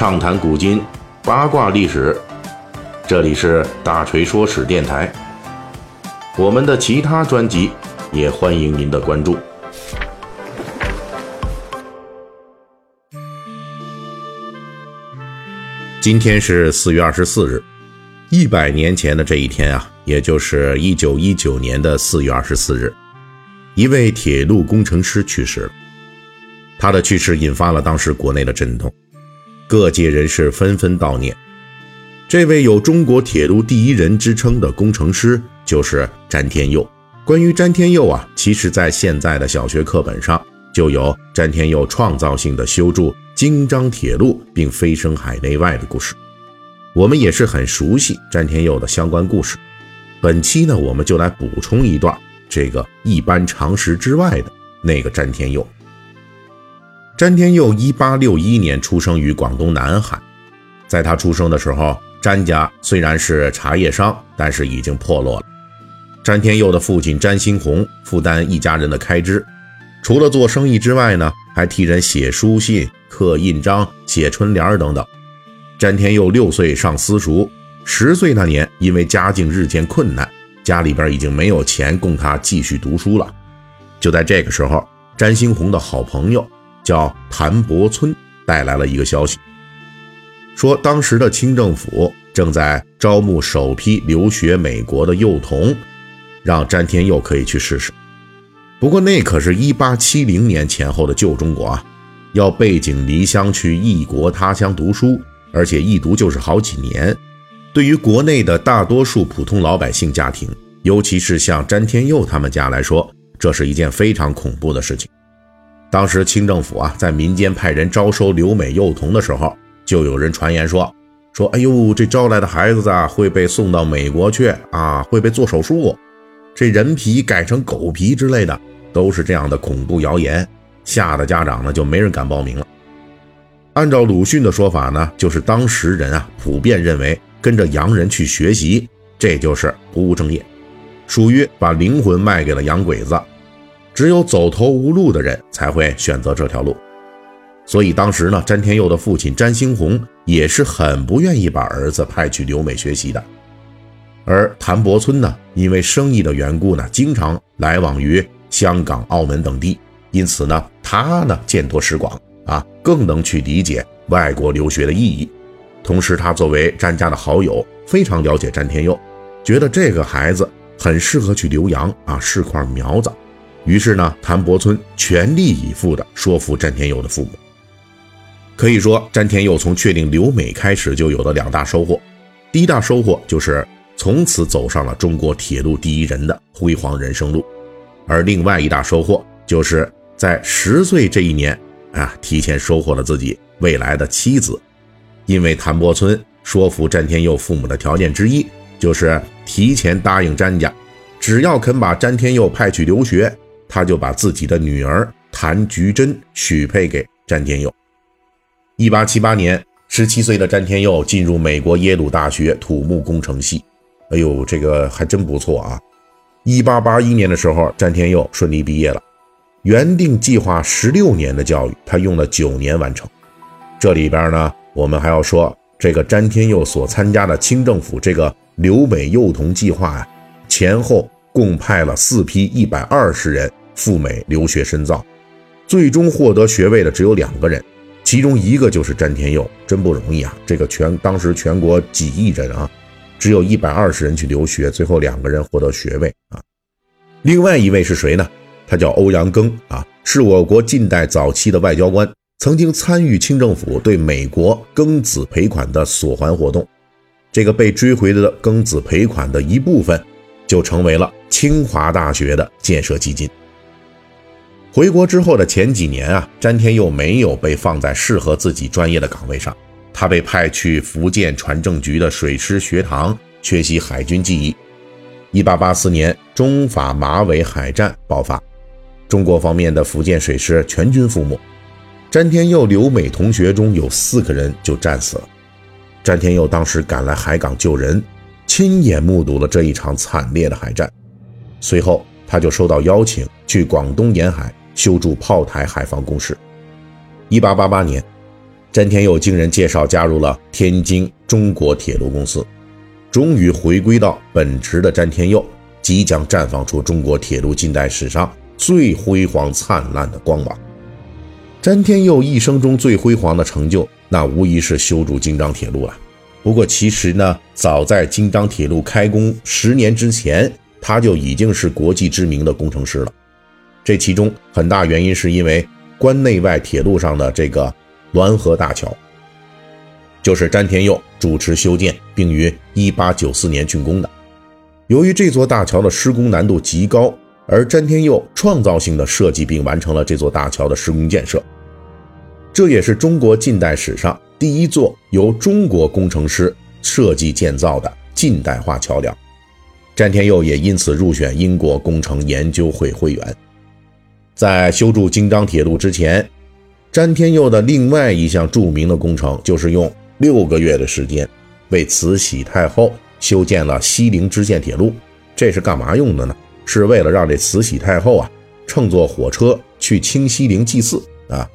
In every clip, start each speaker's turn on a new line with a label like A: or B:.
A: 畅谈古今，八卦历史。这里是大锤说史电台。我们的其他专辑也欢迎您的关注。今天是四月二十四日，一百年前的这一天啊，也就是一九一九年的四月二十四日，一位铁路工程师去世了。他的去世引发了当时国内的震动，各界人士纷纷悼念。这位有“中国铁路第一人”之称的工程师就是詹天佑。关于詹天佑啊，其实在现在的小学课本上就有詹天佑创造性的修筑京张铁路并飞升海内外的故事。我们也是很熟悉詹天佑的相关故事。本期呢，我们就来补充一段这个一般常识之外的那个詹天佑。詹天佑一八六一年出生于广东南海，在他出生的时候，詹家虽然是茶叶商，但是已经破落了。詹天佑的父亲詹兴红负担一家人的开支，除了做生意之外呢，还替人写书信、刻印章、写春联等等。詹天佑六岁上私塾，十岁那年因为家境日渐困难，家里边已经没有钱供他继续读书了。就在这个时候，詹兴红的好朋友。叫谭伯村带来了一个消息，说当时的清政府正在招募首批留学美国的幼童，让詹天佑可以去试试。不过那可是一八七零年前后的旧中国啊，要背井离乡去异国他乡读书，而且一读就是好几年。对于国内的大多数普通老百姓家庭，尤其是像詹天佑他们家来说，这是一件非常恐怖的事情。当时清政府啊，在民间派人招收留美幼童的时候，就有人传言说：“说哎呦，这招来的孩子啊，会被送到美国去啊，会被做手术，这人皮改成狗皮之类的，都是这样的恐怖谣言，吓得家长呢就没人敢报名了。”按照鲁迅的说法呢，就是当时人啊普遍认为跟着洋人去学习，这就是不务正业，属于把灵魂卖给了洋鬼子。只有走投无路的人才会选择这条路，所以当时呢，詹天佑的父亲詹兴红也是很不愿意把儿子派去留美学习的。而谭伯村呢，因为生意的缘故呢，经常来往于香港、澳门等地，因此呢，他呢见多识广啊，更能去理解外国留学的意义。同时，他作为詹家的好友，非常了解詹天佑，觉得这个孩子很适合去留洋啊，是块苗子。于是呢，谭伯村全力以赴地说服詹天佑的父母。可以说，詹天佑从确定留美开始就有了两大收获。第一大收获就是从此走上了中国铁路第一人的辉煌人生路，而另外一大收获就是在十岁这一年啊，提前收获了自己未来的妻子。因为谭伯村说服詹天佑父母的条件之一，就是提前答应詹家，只要肯把詹天佑派去留学。他就把自己的女儿谭菊珍许配给詹天佑。一八七八年，十七岁的詹天佑进入美国耶鲁大学土木工程系。哎呦，这个还真不错啊！一八八一年的时候，詹天佑顺利毕业了。原定计划十六年的教育，他用了九年完成。这里边呢，我们还要说，这个詹天佑所参加的清政府这个留美幼童计划呀，前后共派了四批一百二十人。赴美留学深造，最终获得学位的只有两个人，其中一个就是詹天佑，真不容易啊！这个全当时全国几亿人啊，只有一百二十人去留学，最后两个人获得学位啊。另外一位是谁呢？他叫欧阳庚啊，是我国近代早期的外交官，曾经参与清政府对美国庚子赔款的索还活动。这个被追回的庚子赔款的一部分，就成为了清华大学的建设基金。回国之后的前几年啊，詹天佑没有被放在适合自己专业的岗位上，他被派去福建船政局的水师学堂学习海军技艺。一八八四年，中法马尾海战爆发，中国方面的福建水师全军覆没，詹天佑留美同学中有四个人就战死了。詹天佑当时赶来海港救人，亲眼目睹了这一场惨烈的海战，随后他就收到邀请去广东沿海。修筑炮台海防工事。一八八八年，詹天佑经人介绍加入了天津中国铁路公司，终于回归到本职的詹天佑，即将绽放出中国铁路近代史上最辉煌灿烂的光芒。詹天佑一生中最辉煌的成就，那无疑是修筑京张铁路了。不过，其实呢，早在京张铁路开工十年之前，他就已经是国际知名的工程师了。这其中很大原因是因为关内外铁路上的这个滦河大桥，就是詹天佑主持修建，并于1894年竣工的。由于这座大桥的施工难度极高，而詹天佑创造性的设计并完成了这座大桥的施工建设，这也是中国近代史上。第一座由中国工程师设计建造的近代化桥梁，詹天佑也因此入选英国工程研究会会员。在修筑京张铁路之前，詹天佑的另外一项著名的工程就是用六个月的时间为慈禧太后修建了西陵支线铁路。这是干嘛用的呢？是为了让这慈禧太后啊乘坐火车去清西陵祭祀啊。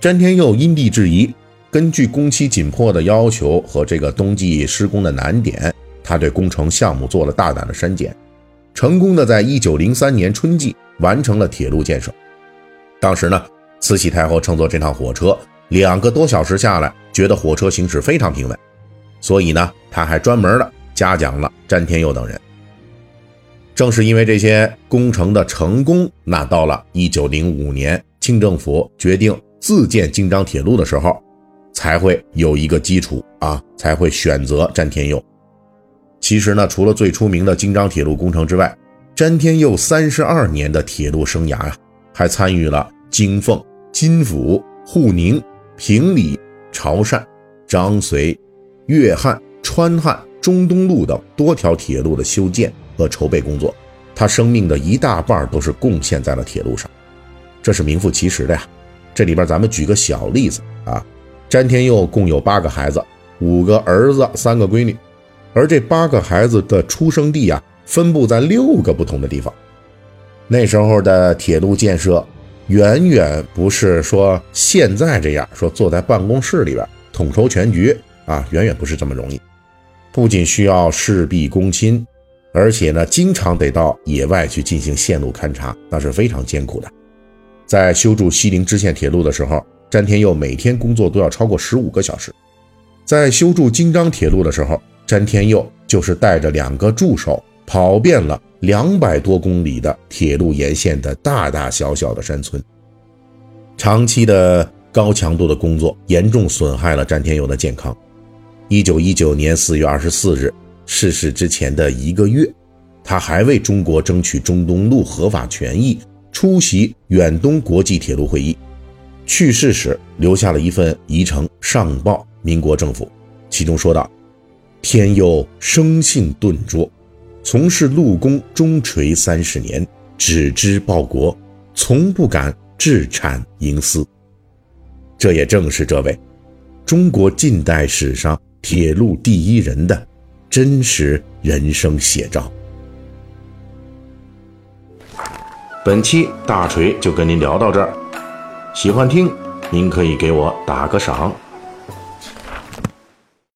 A: 詹天佑因地制宜。根据工期紧迫的要求和这个冬季施工的难点，他对工程项目做了大胆的删减，成功的在一九零三年春季完成了铁路建设。当时呢，慈禧太后乘坐这趟火车两个多小时下来，觉得火车行驶非常平稳，所以呢，他还专门的嘉奖了詹天佑等人。正是因为这些工程的成功，那到了一九零五年，清政府决定自建京张铁路的时候。才会有一个基础啊，才会选择詹天佑。其实呢，除了最出名的京张铁路工程之外，詹天佑三十二年的铁路生涯呀，还参与了京凤、金府、沪宁、平里、潮汕、张绥、粤汉、川汉、中东路等多条铁路的修建和筹备工作。他生命的一大半都是贡献在了铁路上，这是名副其实的呀。这里边咱们举个小例子啊。詹天佑共有八个孩子，五个儿子，三个闺女，而这八个孩子的出生地啊，分布在六个不同的地方。那时候的铁路建设，远远不是说现在这样说坐在办公室里边统筹全局啊，远远不是这么容易。不仅需要事必躬亲，而且呢，经常得到野外去进行线路勘察，那是非常艰苦的。在修筑西陵支线铁路的时候。詹天佑每天工作都要超过十五个小时，在修筑京张铁路的时候，詹天佑就是带着两个助手跑遍了两百多公里的铁路沿线的大大小小的山村。长期的高强度的工作严重损害了詹天佑的健康。一九一九年四月二十四日逝世之前的一个月，他还为中国争取中东路合法权益，出席远东国际铁路会议。去世时留下了一份遗呈上报民国政府，其中说道：“天佑生性钝拙，从事陆工中垂三十年，只知报国，从不敢置产营私。”这也正是这位中国近代史上铁路第一人的真实人生写照。本期大锤就跟您聊到这儿。喜欢听，您可以给我打个赏。